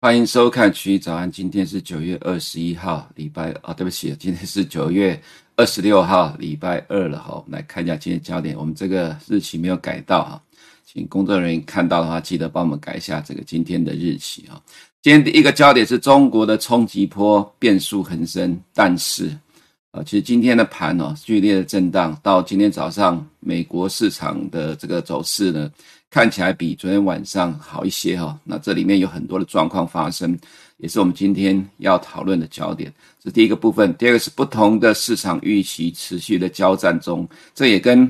欢迎收看群益早安，今天是九月二十一号，礼拜啊、哦，对不起，今天是九月。二十六号礼拜二了哈，我们来看一下今天焦点。我们这个日期没有改到哈，请工作人员看到的话，记得帮我们改一下这个今天的日期哈。今天第一个焦点是中国的冲击波变数横生，但是啊，其实今天的盘哦剧烈的震荡，到今天早上美国市场的这个走势呢，看起来比昨天晚上好一些哈。那这里面有很多的状况发生。也是我们今天要讨论的焦点，这第一个部分。第二个是不同的市场预期持续的交战中，这也跟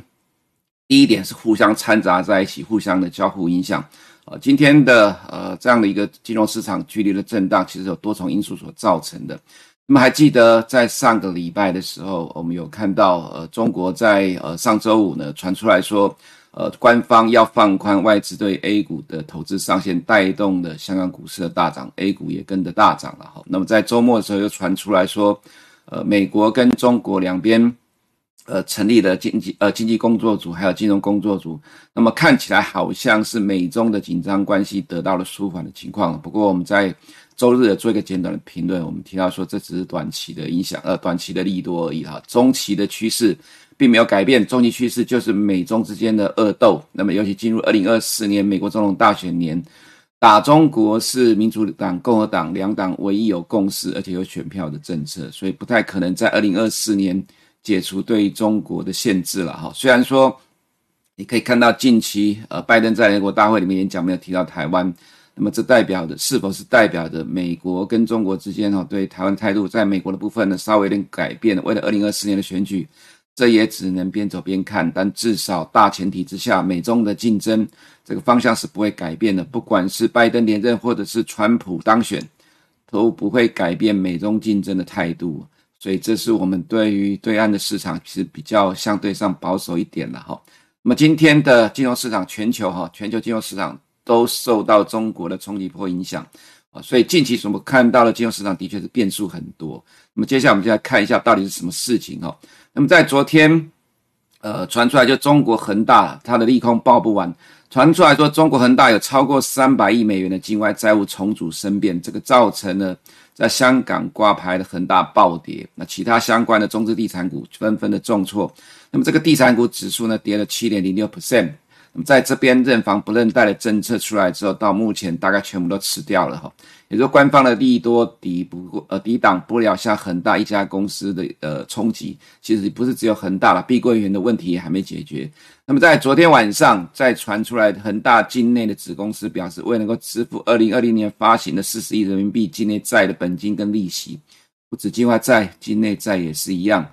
第一点是互相掺杂在一起，互相的交互影响。呃，今天的呃这样的一个金融市场剧烈的震荡，其实有多重因素所造成的。那么还记得在上个礼拜的时候，我们有看到呃中国在呃上周五呢传出来说。呃，官方要放宽外资对 A 股的投资上限，带动的香港股市的大涨，A 股也跟着大涨了哈。那么在周末的时候又传出来说，呃，美国跟中国两边呃成立了经济呃经济工作组，还有金融工作组。那么看起来好像是美中的紧张关系得到了舒缓的情况。不过我们在周日做一个简短的评论，我们提到说这只是短期的影响，呃，短期的利多而已哈，中期的趋势。并没有改变，中期趋势就是美中之间的恶斗。那么，尤其进入二零二四年美国总统大选年，打中国是民主党、共和党两党唯一有共识而且有选票的政策，所以不太可能在二零二四年解除对中国的限制了哈。虽然说你可以看到近期呃拜登在联合国大会里面演讲没有提到台湾，那么这代表的是否是代表着美国跟中国之间哈对台湾态度在美国的部分呢稍微有点改变了？为了二零二四年的选举。这也只能边走边看，但至少大前提之下，美中的竞争这个方向是不会改变的。不管是拜登连任，或者是川普当选，都不会改变美中竞争的态度。所以，这是我们对于对岸的市场其实比较相对上保守一点了哈。那么，今天的金融市场，全球哈，全球金融市场都受到中国的冲击波影响啊。所以，近期我们看到的金融市场的确是变数很多。那么，接下来我们就来看一下到底是什么事情哈。那么在昨天，呃，传出来就中国恒大它的利空报不完，传出来说中国恒大有超过三百亿美元的境外债务重组生变，这个造成了在香港挂牌的恒大暴跌，那其他相关的中资地产股纷纷的重挫，那么这个地产股指数呢跌了七点零六 percent。在这边认房不认贷的政策出来之后，到目前大概全部都吃掉了哈。也就是，官方的利多抵不过呃抵挡不了像恒大一家公司的呃冲击。其实不是只有恒大了，碧桂园的问题也还没解决。那么在昨天晚上再传出来，恒大境内的子公司表示，未能够支付二零二零年发行的四十亿人民币境内债的本金跟利息，不止境外债，境内债也是一样。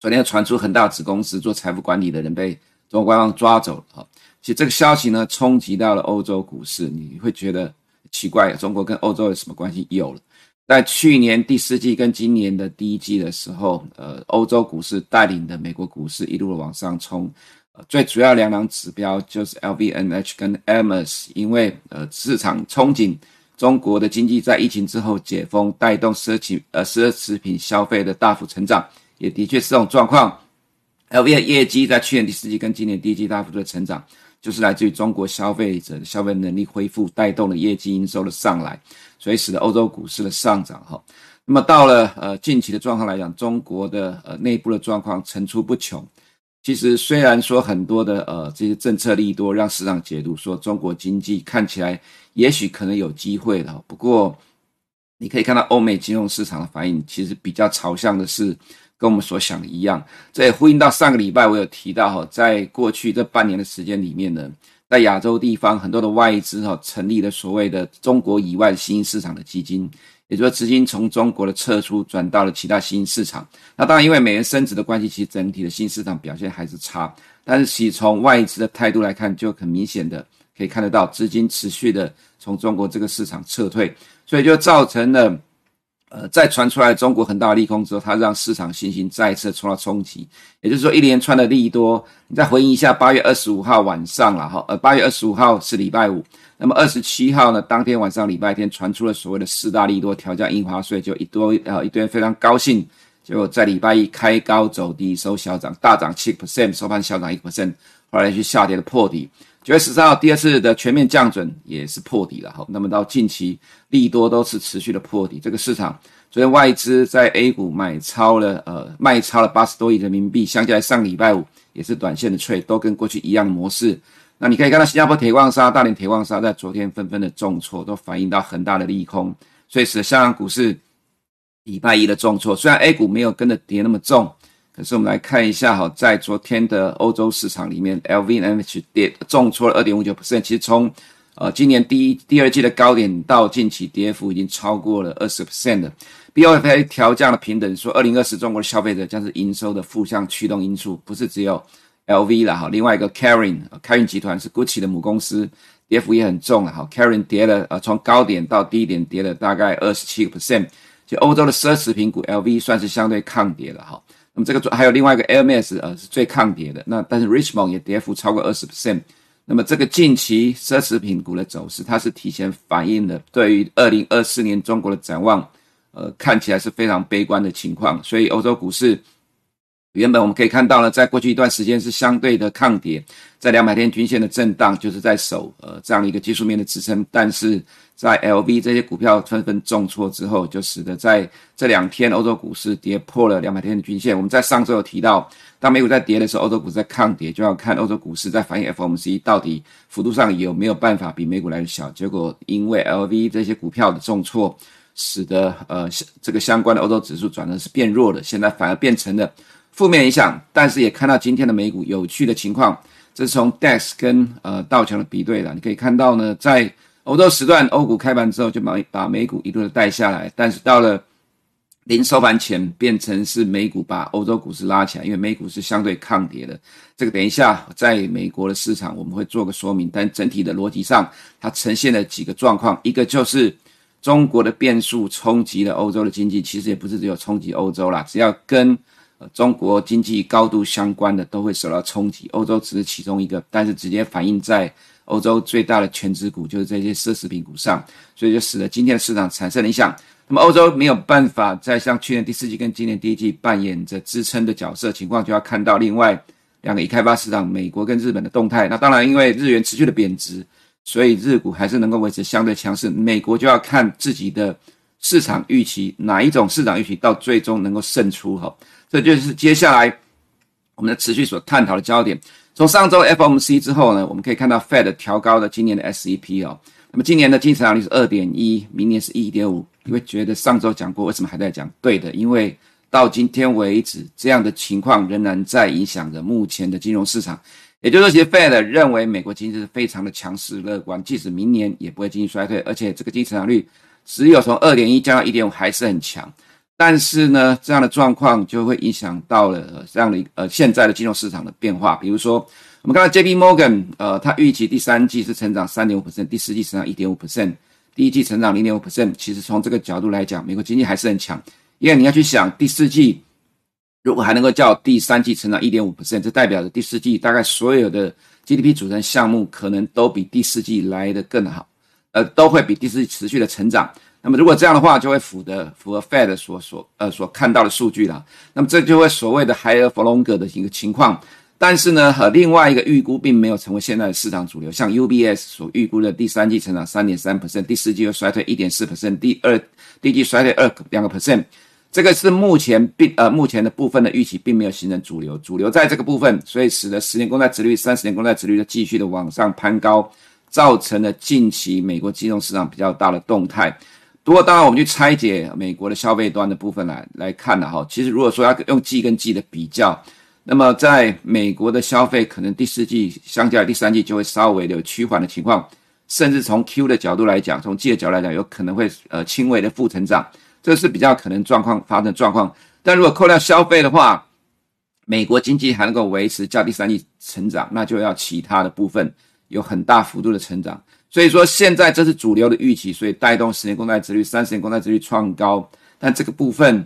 昨天传出恒大子公司做财富管理的人被。中国官方抓走了，其实这个消息呢，冲击到了欧洲股市，你会觉得奇怪，中国跟欧洲有什么关系？有了，在去年第四季跟今年的第一季的时候，呃，欧洲股市带领的美国股市一路的往上冲，呃，最主要两档指标就是 LVMH 跟 EMS，因为呃市场憧憬中国的经济在疫情之后解封，带动奢侈呃奢侈品消费的大幅成长，也的确是这种状况。LV 的业绩在去年第四季跟今年第一季大幅度的成长，就是来自于中国消费者的消费能力恢复，带动了业绩营收的上来，所以使得欧洲股市的上涨哈。那么到了呃近期的状况来讲，中国的呃内部的状况层出不穷。其实虽然说很多的呃这些政策利多让市场解读说中国经济看起来也许可能有机会的，不过你可以看到欧美金融市场的反应，其实比较朝向的是。跟我们所想的一样，这也呼应到上个礼拜我有提到哈，在过去这半年的时间里面呢，在亚洲地方很多的外资哈成立了所谓的中国以外的新兴市场的基金，也就是资金从中国的撤出转到了其他新兴市场。那当然因为美元升值的关系，其实整体的新市场表现还是差。但是其从外资的态度来看，就很明显的可以看得到资金持续的从中国这个市场撤退，所以就造成了。呃，在传出来中国很大的利空之后，它让市场信心再一次受到冲击。也就是说，一连串的利多，你再回忆一下八月二十五号晚上了哈，呃，八月二十五号是礼拜五，那么二十七号呢，当天晚上礼拜天传出了所谓的四大利多，调降印花税，就一堆呃一堆人非常高兴，结果在礼拜一开高走低，收小涨，大涨七 percent，收盘小涨一 percent，后来去下跌的破底。九月十三号第二次的全面降准也是破底了哈，那么到近期利多都是持续的破底，这个市场昨天外资在 A 股买超了呃卖超了八十多亿人民币，相较于上礼拜五也是短线的 trade，都跟过去一样模式。那你可以看到新加坡铁矿砂、大连铁矿砂在昨天纷纷的重挫，都反映到很大的利空，所以使得香港股市礼拜一的重挫，虽然 A 股没有跟着跌那么重。可是我们来看一下哈，在昨天的欧洲市场里面，LVMH 跌重挫了二点五九 percent。其实从呃今年第一、第二季的高点到近期跌幅已经超过了二十 percent 了。BofA 调降了平等，说二零二四中国的消费者将是营收的负向驱动因素，不是只有 LV 了哈。另外一个 Kering，Kering 集团是 Gucci 的母公司，跌幅也很重了哈。Karen 跌了呃从高点到低点跌了大概二十七个 percent。就欧洲的奢侈品股 LV 算是相对抗跌了哈。那么这个还有另外一个 LMS 呃是最抗跌的，那但是 Richmond 也跌幅超过二十 percent。那么这个近期奢侈品股的走势，它是提前反映了对于二零二四年中国的展望，呃看起来是非常悲观的情况。所以欧洲股市原本我们可以看到呢，在过去一段时间是相对的抗跌，在两百天均线的震荡，就是在守呃这样的一个技术面的支撑，但是。在 LV 这些股票纷纷重挫之后，就使得在这两天欧洲股市跌破了两百天的均线。我们在上周有提到，当美股在跌的时候，欧洲股市在抗跌，就要看欧洲股市在反映 FOMC 到底幅度上有没有办法比美股来的小。结果因为 LV 这些股票的重挫，使得呃这个相关的欧洲指数转的是变弱的，现在反而变成了负面影响。但是也看到今天的美股有趣的情况，这是从 DAX 跟呃道琼的比对的，你可以看到呢，在欧洲时段，欧股开盘之后就把把美股一路的带下来，但是到了临收盘前，变成是美股把欧洲股市拉起来，因为美股是相对抗跌的。这个等一下在美国的市场我们会做个说明，但整体的逻辑上，它呈现了几个状况，一个就是中国的变数冲击了欧洲的经济，其实也不是只有冲击欧洲啦，只要跟中国经济高度相关的都会受到冲击，欧洲只是其中一个，但是直接反映在。欧洲最大的全值股就是这些奢侈品股上，所以就使得今天的市场产生了影响。那么欧洲没有办法再像去年第四季跟今年第一季扮演着支撑的角色，情况就要看到另外两个已开发市场美国跟日本的动态。那当然，因为日元持续的贬值，所以日股还是能够维持相对强势。美国就要看自己的市场预期，哪一种市场预期到最终能够胜出哈。这就是接下来我们的持续所探讨的焦点。从上周 FOMC 之后呢，我们可以看到 Fed 调高了今年的 SEP 哦。那么今年的经济成长率是二点一，明年是一点五。你会觉得上周讲过，为什么还在讲？对的，因为到今天为止，这样的情况仍然在影响着目前的金融市场。也就是说，其实 Fed 认为美国经济是非常的强势乐观，即使明年也不会经济衰退，而且这个经济成长率只有从二点一降到一点五，还是很强。但是呢，这样的状况就会影响到了这样的呃现在的金融市场的变化。比如说，我们看到 J.P. Morgan，呃，它预期第三季是成长三点五 percent，第四季成长一点五 percent，第一季成长零点五 percent。其实从这个角度来讲，美国经济还是很强。因为你要去想，第四季如果还能够叫第三季成长一点五 percent，这代表着第四季大概所有的 GDP 组成项目可能都比第四季来的更好，呃，都会比第四季持续的成长。那么如果这样的话，就会符的符合 Fed 所所呃所看到的数据了。那么这就会所谓的 higher for longer 的一个情况。但是呢，和另外一个预估并没有成为现在的市场主流。像 UBS 所预估的第三季成长三点三 percent，第四季又衰退一点四 percent，第二第一季衰退二两个 percent。这个是目前并呃目前的部分的预期并没有形成主流，主流在这个部分，所以使得十年公债殖率、三十年公债殖率的继续的往上攀高，造成了近期美国金融市场比较大的动态。不过，当然，我们去拆解美国的消费端的部分来来看呢，哈，其实如果说要用季跟季的比较，那么在美国的消费可能第四季相较第三季就会稍微的有趋缓的情况，甚至从 Q 的角度来讲，从季的角度来讲，有可能会呃轻微的负成长，这是比较可能状况发生状况。但如果扣掉消费的话，美国经济还能够维持较第三季成长，那就要其他的部分有很大幅度的成长。所以说，现在这是主流的预期，所以带动十年公债殖率、三十年公债殖率创高。但这个部分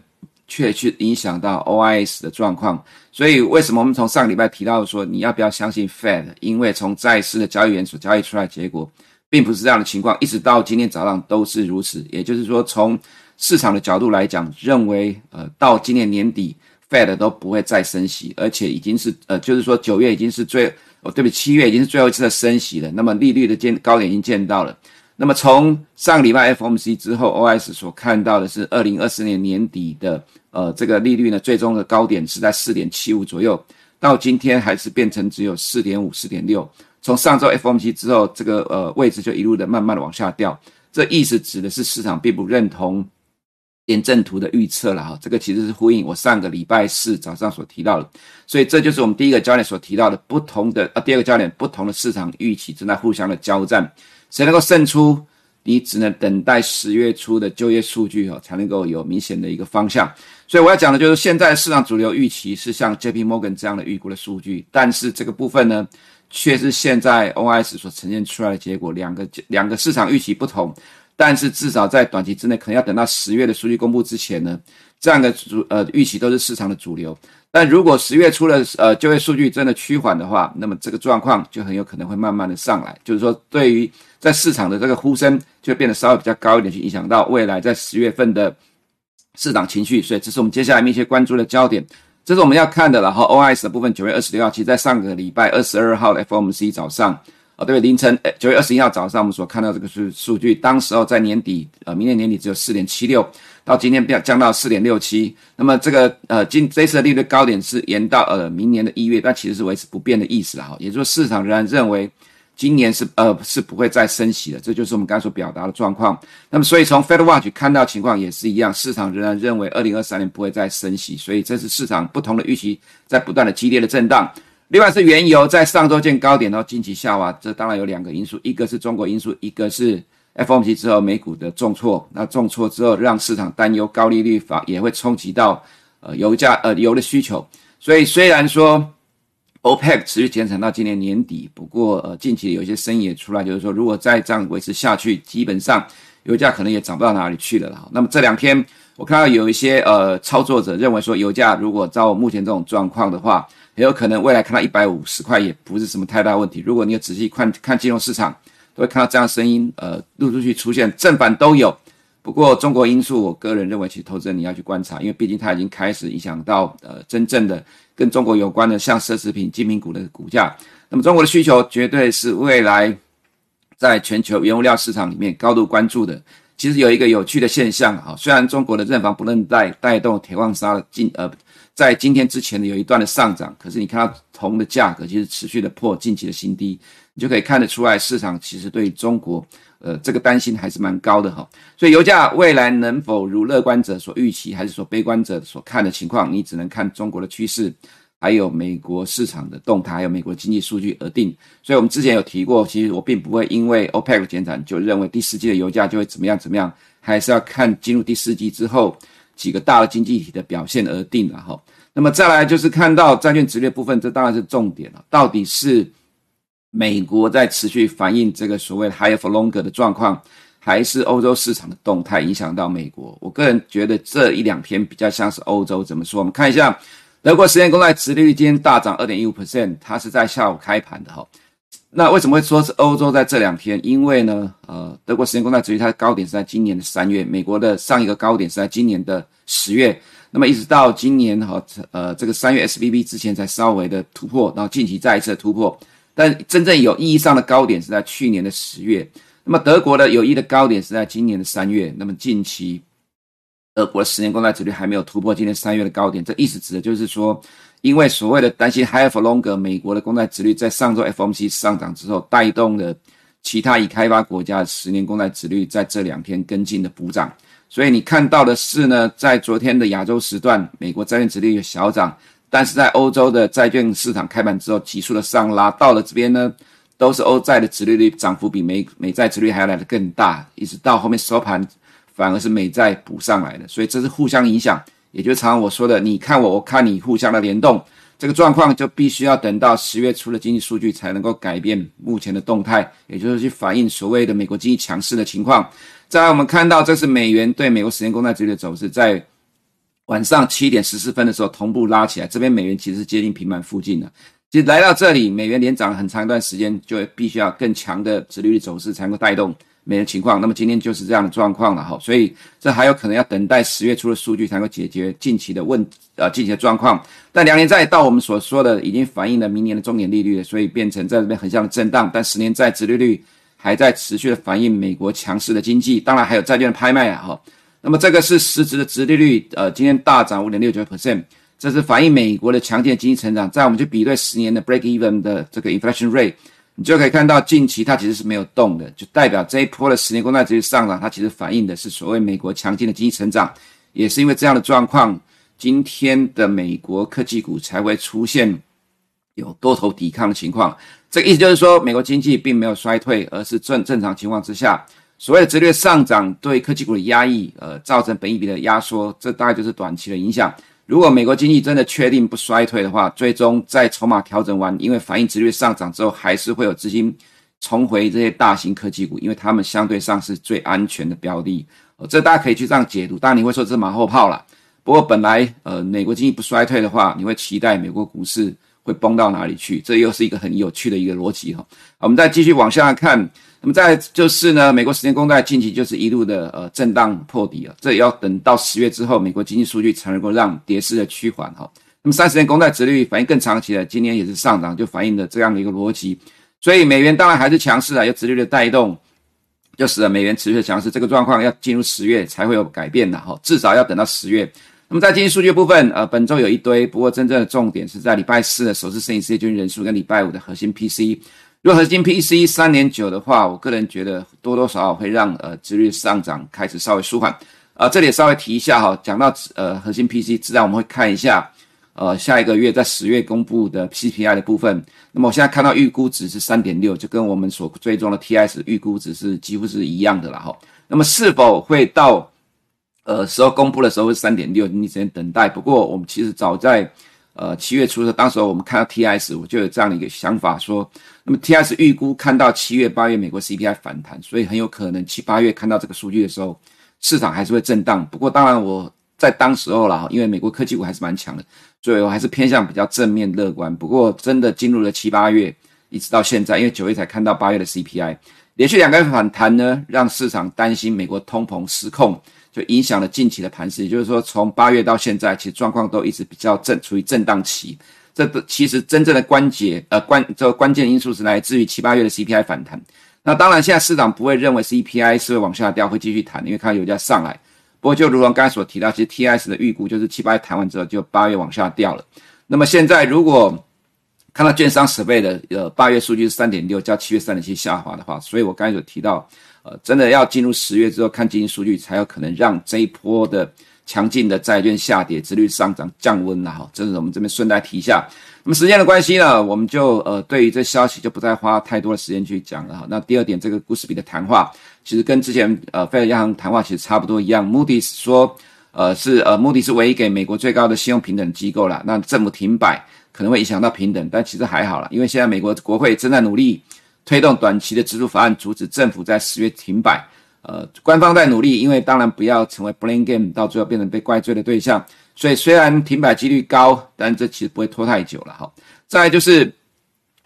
却去影响到 OIS 的状况。所以为什么我们从上礼拜提到说你要不要相信 Fed？因为从债市的交易员所交易出来的结果，并不是这样的情况，一直到今天早上都是如此。也就是说，从市场的角度来讲，认为呃到今年年底 Fed 都不会再升息，而且已经是呃就是说九月已经是最哦对不起，七月已经是最后一次的升息了。那么利率的见高点已经见到了。那么从上个礼拜 FOMC 之后，OS 所看到的是二零二四年年底的呃这个利率呢，最终的高点是在四点七五左右，到今天还是变成只有四点五、四点六。从上周 FOMC 之后，这个呃位置就一路的慢慢的往下掉，这意思指的是市场并不认同点阵图的预测了哈。这个其实是呼应我上个礼拜四早上所提到的，所以这就是我们第一个焦点所提到的不同的啊第二个焦点，不同的市场预期正在互相的交战。谁能够胜出？你只能等待十月初的就业数据哈，才能够有明显的一个方向。所以我要讲的就是，现在市场主流预期是像 JP Morgan 这样的预估的数据，但是这个部分呢，却是现在 OS 所呈现出来的结果。两个两个市场预期不同，但是至少在短期之内，可能要等到十月的数据公布之前呢，这样的主呃预期都是市场的主流。但如果十月初的呃就业数据真的趋缓的话，那么这个状况就很有可能会慢慢的上来。就是说，对于在市场的这个呼声就变得稍微比较高一点，去影响到未来在十月份的市场情绪。所以这是我们接下来密切关注的焦点。这是我们要看的。然后 OIS 的部分，九月二十六号，其实在上个礼拜二十二号的 FOMC 早上。哦，对，凌晨，诶，九月二十一号早上，我们所看到这个数数据，当时候在年底，呃，明年年底只有四点七六，到今天变降到四点六七。那么这个，呃，今这次的利率高点是延到呃明年的一月，但其实是维持不变的意思了哈。也就是，市场仍然认为今年是呃是不会再升息的，这就是我们刚才所表达的状况。那么，所以从 Fed Watch 看到情况也是一样，市场仍然认为二零二三年不会再升息，所以这是市场不同的预期在不断的激烈的震荡。另外是原油在上周见高点，然后近期下滑，这当然有两个因素，一个是中国因素，一个是 FOMC 之后美股的重挫。那重挫之后，让市场担忧高利率法也会冲击到呃油价呃油的需求。所以虽然说 OPEC 持续减产到今年年底，不过呃近期有一些声音也出来，就是说如果再这样维持下去，基本上油价可能也涨不到哪里去了了。那么这两天我看到有一些呃操作者认为说，油价如果照目前这种状况的话，也有可能未来看到一百五十块也不是什么太大问题。如果你有仔细看看金融市场，都会看到这样的声音，呃，陆陆续续出现，正反都有。不过中国因素，我个人认为，其实投资人你要去观察，因为毕竟它已经开始影响到呃真正的跟中国有关的，像奢侈品、精品股的股价。那么中国的需求绝对是未来在全球原物料市场里面高度关注的。其实有一个有趣的现象啊，虽然中国的认房不认贷带动铁矿砂的进呃。在今天之前呢，有一段的上涨，可是你看到铜的价格其实持续的破近期的新低，你就可以看得出来，市场其实对中国，呃，这个担心还是蛮高的哈。所以油价未来能否如乐观者所预期，还是说悲观者所看的情况，你只能看中国的趋势，还有美国市场的动态，还有美国经济数据而定。所以我们之前有提过，其实我并不会因为 OPEC 减产就认为第四季的油价就会怎么样怎么样，还是要看进入第四季之后。几个大的经济体的表现而定了哈，那么再来就是看到债券殖率部分，这当然是重点了。到底是美国在持续反映这个所谓 higher for longer 的状况，还是欧洲市场的动态影响到美国？我个人觉得这一两天比较像是欧洲。怎么说？我们看一下德国十年公债殖率今天大涨二点一五 percent，它是在下午开盘的哈。那为什么会说是欧洲在这两天？因为呢，呃，德国十年公债殖利率它的高点是在今年的三月，美国的上一个高点是在今年的十月。那么一直到今年哈，呃，这个三月 SBB 之前才稍微的突破，然后近期再一次突破。但真正有意义上的高点是在去年的十月。那么德国的有意的高点是在今年的三月。那么近期德国的十年公债殖率还没有突破今年三月的高点，这意思指的就是说。因为所谓的担心 higher for longer，美国的公债殖率在上周 FOMC 上涨之后，带动了其他已开发国家十年公债殖率在这两天跟进的补涨。所以你看到的是呢，在昨天的亚洲时段，美国债券殖率有小涨，但是在欧洲的债券市场开盘之后，急速的上拉，到了这边呢，都是欧债的殖利率涨幅比美美债殖率还要来得更大，一直到后面收盘，反而是美债补上来的，所以这是互相影响。也就是常常我说的，你看我，我看你，互相的联动，这个状况就必须要等到十月初的经济数据才能够改变目前的动态，也就是去反映所谓的美国经济强势的情况。再来，我们看到这是美元对美国十年公债利率的走势，在晚上七点十四分的时候同步拉起来，这边美元其实是接近平盘附近的。其实来到这里，美元连涨很长一段时间，就必须要更强的殖利率走势才能够带动。美元情况，那么今天就是这样的状况了哈，所以这还有可能要等待十月初的数据才能够解决近期的问呃近期的状况。但两年债到我们所说的已经反映了明年的终点利率，所以变成在这边横向的震荡。但十年债殖利率还在持续的反映美国强势的经济，当然还有债券的拍卖啊哈。那么这个是实质的殖利率，呃，今天大涨五点六九 percent，这是反映美国的强劲的经济成长。在我们去比对十年的 break even 的这个 inflation rate。你就可以看到，近期它其实是没有动的，就代表这一波的十年公债殖利率上涨，它其实反映的是所谓美国强劲的经济成长。也是因为这样的状况，今天的美国科技股才会出现有多头抵抗的情况。这个意思就是说，美国经济并没有衰退，而是正正常情况之下，所谓的直率上涨对科技股的压抑，呃，造成本益比的压缩，这大概就是短期的影响。如果美国经济真的确定不衰退的话，最终在筹码调整完，因为反应值率上涨之后，还是会有资金重回这些大型科技股，因为他们相对上是最安全的标的。呃，这大家可以去这样解读。当然你会说这是马后炮啦，不过本来呃美国经济不衰退的话，你会期待美国股市会崩到哪里去？这又是一个很有趣的一个逻辑哈。我们再继续往下看。那么再就是呢，美国十年公债近期就是一路的呃震荡破底了，这也要等到十月之后，美国经济数据才能够让跌势的趋缓哈。那么三十年公债殖利率反映更长期的，今年也是上涨，就反映了这样的一个逻辑。所以美元当然还是强势啊，有殖利率的带动，就使得美元持续的强势。这个状况要进入十月才会有改变的哈，至少要等到十月。那么在经济数据部分，呃，本周有一堆，不过真正的重点是在礼拜四的首次申请失业救济人数跟礼拜五的核心 P C。如果核心 P C 三点九的话，我个人觉得多多少少会让呃殖率上涨开始稍微舒缓。啊，这里稍微提一下哈，讲到呃核心 P C，自然我们会看一下呃下一个月在十月公布的 CPI 的部分。那么我现在看到预估值是三点六，就跟我们所追踪的 TIS 预估值是几乎是一样的了哈。那么是否会到呃时候公布的时候是三点六，你只能等待。不过我们其实早在呃，七月初的当时候，我们看到 TIS，我就有这样的一个想法说，那么，T.S. 预估看到七月、八月美国 CPI 反弹，所以很有可能七八月看到这个数据的时候，市场还是会震荡。不过当然我在当时候啦，因为美国科技股还是蛮强的，所以我还是偏向比较正面乐观。不过真的进入了七八月，一直到现在，因为九月才看到八月的 CPI，连续两个月反弹呢，让市场担心美国通膨失控。就影响了近期的盘势，也就是说，从八月到现在，其实状况都一直比较正，处于震荡期。这个其实真正的关节，呃，关这个关键因素是来自于七八月的 CPI 反弹。那当然，现在市场不会认为 CPI 是会往下掉，会继续弹，因为看到油价上来。不过，就如同刚才所提到，其实 TS 的预估就是七八月弹完之后，就八月往下掉了。那么现在如果看到券商十倍的呃八月数据是三点六，较七月三点七下滑的话，所以我刚才所提到。呃，真的要进入十月之后看经济数据，才有可能让这一波的强劲的债券下跌、殖率上涨降温了哈。这是我们这边顺带提一下。那么时间的关系呢，我们就呃对于这消息就不再花太多的时间去讲了哈。那第二点，这个 goose b 的谈话其实跟之前呃费尔央行谈话其实差不多一样。目的是说，呃是呃目的是唯一给美国最高的信用评等机构了。那政府停摆可能会影响到平等，但其实还好了，因为现在美国国会正在努力。推动短期的支出法案，阻止政府在十月停摆。呃，官方在努力，因为当然不要成为 blame game，到最后变成被怪罪的对象。所以虽然停摆几率高，但这其实不会拖太久了哈。再就是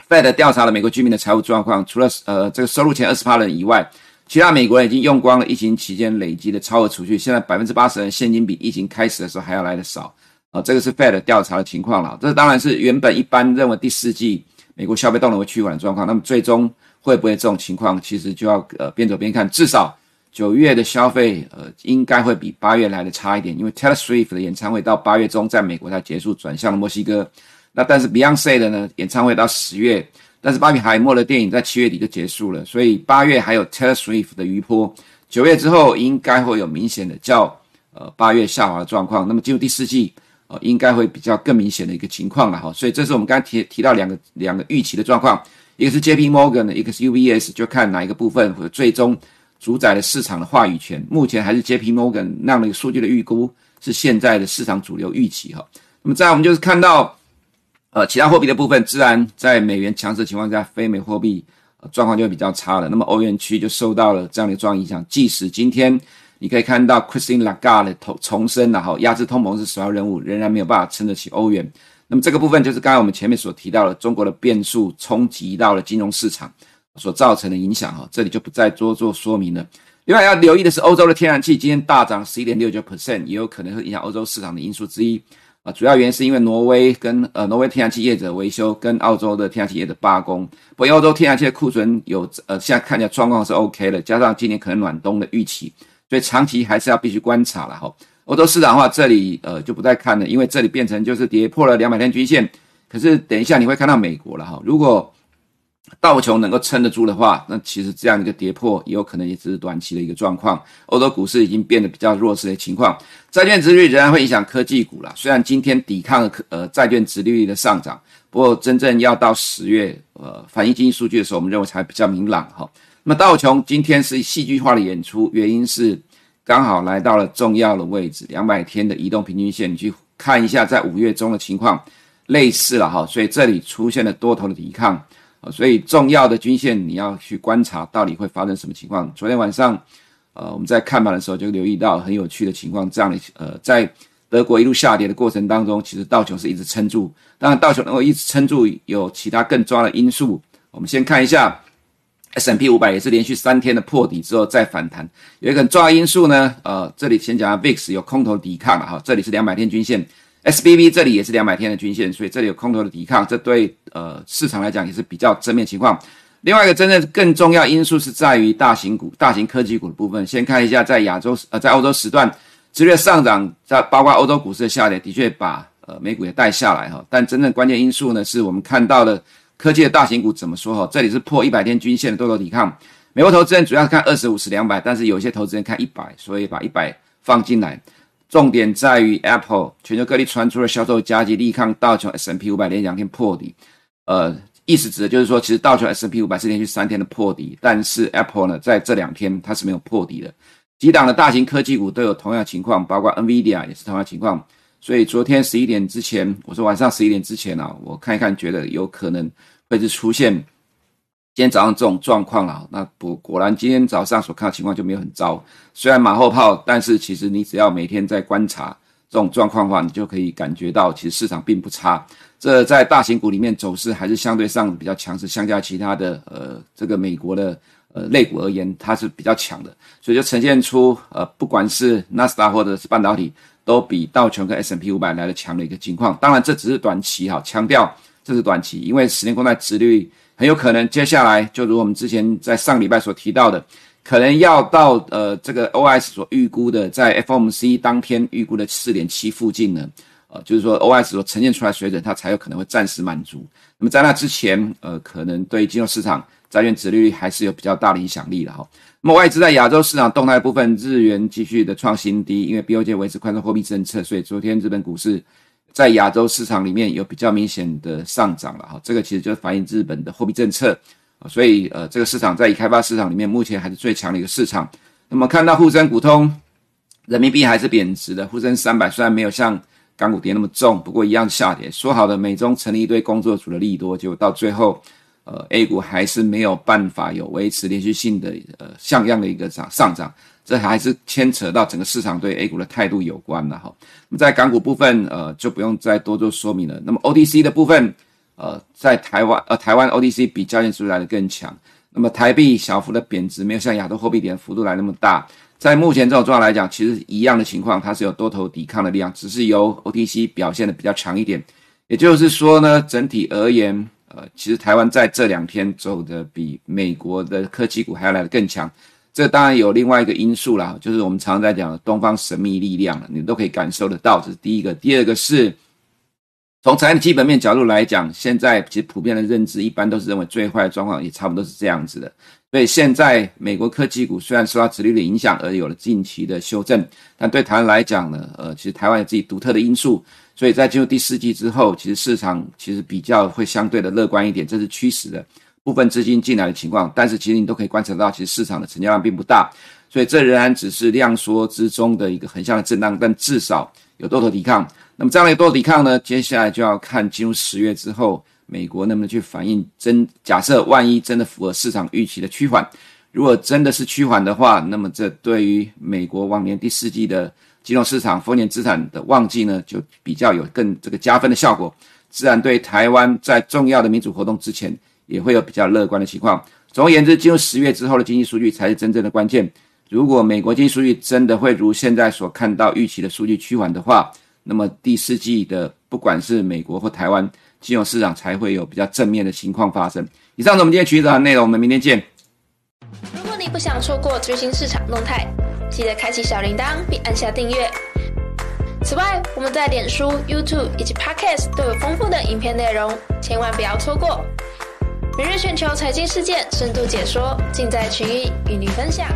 Fed 调查了美国居民的财务状况，除了呃这个收入前二十八人以外，其他美国人已经用光了疫情期间累积的超额储蓄。现在百分之八十的人现金比疫情开始的时候还要来得少。啊、这个是 Fed 调查的情况了。这当然是原本一般认为第四季。美国消费动能会趋缓的状况，那么最终会不会这种情况，其实就要呃边走边看。至少九月的消费呃应该会比八月来的差一点，因为 Taylor Swift 的演唱会到八月中在美国才结束，转向了墨西哥。那但是 Beyonce 的呢演唱会到十月，但是巴比海默的电影在七月底就结束了，所以八月还有 Taylor Swift 的余波。九月之后应该会有明显的较呃八月下滑的状况。那么进入第四季。呃，应该会比较更明显的一个情况了哈，所以这是我们刚才提提到两个两个预期的状况，一个是 J P Morgan，的一个是 UBS，就看哪一个部分或最终主宰了市场的话语权。目前还是 J P Morgan 那样的一个数据的预估是现在的市场主流预期哈。那么再我们就是看到呃，其他货币的部分，自然在美元强势的情况下，非美货币状况就会比较差了。那么欧元区就受到了这样的一个状况影响。即使今天你可以看到 Christine Lagarde 重重申，然后压制通膨是首要任务，仍然没有办法撑得起欧元。那么这个部分就是刚才我们前面所提到的，中国的变数冲击到了金融市场所造成的影响哈，这里就不再多做说明了。另外要留意的是，欧洲的天然气今天大涨十一点六九 percent，也有可能会影响欧洲市场的因素之一。啊，主要原因是因为挪威跟呃挪威天然气业者维修，跟澳洲的天然气业者罢工。不过欧洲天然气的库存有呃，现在看起来状况是 OK 的，加上今年可能暖冬的预期，所以长期还是要必须观察了哈。欧洲市场的话，这里呃就不再看了，因为这里变成就是跌破了两百天均线。可是等一下你会看到美国了哈，如果道琼能够撑得住的话，那其实这样一个跌破也有可能也只是短期的一个状况。欧洲股市已经变得比较弱势的情况，债券殖率仍然会影响科技股啦。虽然今天抵抗了呃债券殖利率的上涨，不过真正要到十月呃反映经济数据的时候，我们认为才比较明朗哈。那么道琼今天是戏剧化的演出，原因是刚好来到了重要的位置，两百天的移动平均线，你去看一下在五月中的情况类似了哈，所以这里出现了多头的抵抗。啊，所以重要的均线你要去观察到底会发生什么情况。昨天晚上，呃，我们在看盘的时候就留意到很有趣的情况，这样的呃，在德国一路下跌的过程当中，其实道琼是一直撑住。当然，道琼能够一直撑住，有其他更重要的因素。我们先看一下 S&P 500也是连续三天的破底之后再反弹，有一个很重要因素呢，呃，这里先讲下 VIX 有空头抵抗了哈，这里是两百天均线。SBB 这里也是两百天的均线，所以这里有空头的抵抗，这对呃市场来讲也是比较正面情况。另外一个真正更重要因素是在于大型股、大型科技股的部分。先看一下在亚洲呃在欧洲时段，直率上涨，在包括欧洲股市的下跌，的确把呃美股也带下来哈。但真正关键因素呢，是我们看到的科技的大型股怎么说哈？这里是破一百天均线的多头抵抗。美国投资人主要是看二十五十两百，但是有些投资人看一百，所以把一百放进来。重点在于 Apple，全球各地传出了销售佳绩，力抗道琼 S&P 500连两天破底。呃，意思指的就是说，其实道琼 S&P 500是连续三天的破底，但是 Apple 呢，在这两天它是没有破底的。几档的大型科技股都有同样情况，包括 NVIDIA 也是同样情况。所以昨天十一点之前，我说晚上十一点之前啊，我看一看，觉得有可能会是出现。今天早上这种状况啊，那果果然今天早上所看的情况就没有很糟。虽然马后炮，但是其实你只要每天在观察这种状况的话，你就可以感觉到其实市场并不差。这在大型股里面走势还是相对上比较强势，相较其他的呃这个美国的呃类股而言，它是比较强的，所以就呈现出呃不管是纳斯达或者是半导体，都比道琼跟 S&P 500来的强的一个情况。当然这只是短期哈，强调这是短期，因为十年公债殖率。很有可能接下来就如我们之前在上礼拜所提到的，可能要到呃这个 O S 所预估的，在 FOMC 当天预估的四点七附近呢，呃就是说 O S 所呈现出来水准，它才有可能会暂时满足。那么在那之前，呃可能对金融市场债券殖率还是有比较大的影响力的哈。那么外资在亚洲市场动态部分，日元继续的创新低，因为 BOJ 维持宽松货币政策，所以昨天日本股市。在亚洲市场里面有比较明显的上涨了哈，这个其实就是反映日本的货币政策，所以呃这个市场在已开发市场里面目前还是最强的一个市场。那么看到沪深股通人民币还是贬值的，沪深三百虽然没有像港股跌那么重，不过一样下跌。说好的美中成立一堆工作组的利多，结果到最后呃 A 股还是没有办法有维持连续性的呃像样的一个涨上涨。这还是牵扯到整个市场对 A 股的态度有关的哈。那么在港股部分，呃，就不用再多做说明了。那么 OTC 的部分，呃，在台湾，呃，台湾 OTC 比交易所来的更强。那么台币小幅的贬值，没有像亚洲货币点幅度来那么大。在目前这种状况来讲，其实一样的情况，它是有多头抵抗的力量，只是由 OTC 表现的比较强一点。也就是说呢，整体而言，呃，其实台湾在这两天走的比美国的科技股还要来的更强。这当然有另外一个因素啦，就是我们常在讲的东方神秘力量了，你都可以感受得到。这是第一个，第二个是从产业的基本面角度来讲，现在其实普遍的认知一般都是认为最坏的状况也差不多是这样子的。所以现在美国科技股虽然受到殖利率的影响而有了近期的修正，但对台湾来讲呢，呃，其实台湾有自己独特的因素，所以在进入第四季之后，其实市场其实比较会相对的乐观一点，这是趋势的。部分资金进来的情况，但是其实你都可以观察到，其实市场的成交量并不大，所以这仍然只是量缩之中的一个横向的震荡，但至少有多头抵抗。那么这样的多头抵抗呢，接下来就要看进入十月之后，美国能不能去反映真假设万一真的符合市场预期的趋缓。如果真的是趋缓的话，那么这对于美国往年第四季的金融市场、风险资产的旺季呢，就比较有更这个加分的效果。自然对台湾在重要的民主活动之前，也会有比较乐观的情况。总而言之，进入十月之后的经济数据才是真正的关键。如果美国经济数据真的会如现在所看到预期的数据趋缓的话，那么第四季的不管是美国或台湾金融市场才会有比较正面的情况发生。以上是我们今天取的内容，我们明天见。如果你不想错过最新市场动态，记得开启小铃铛并按下订阅。此外，我们在脸书、YouTube 以及 Podcast 都有丰富的影片内容，千万不要错过。每日全球财经事件深度解说，尽在群益与您分享。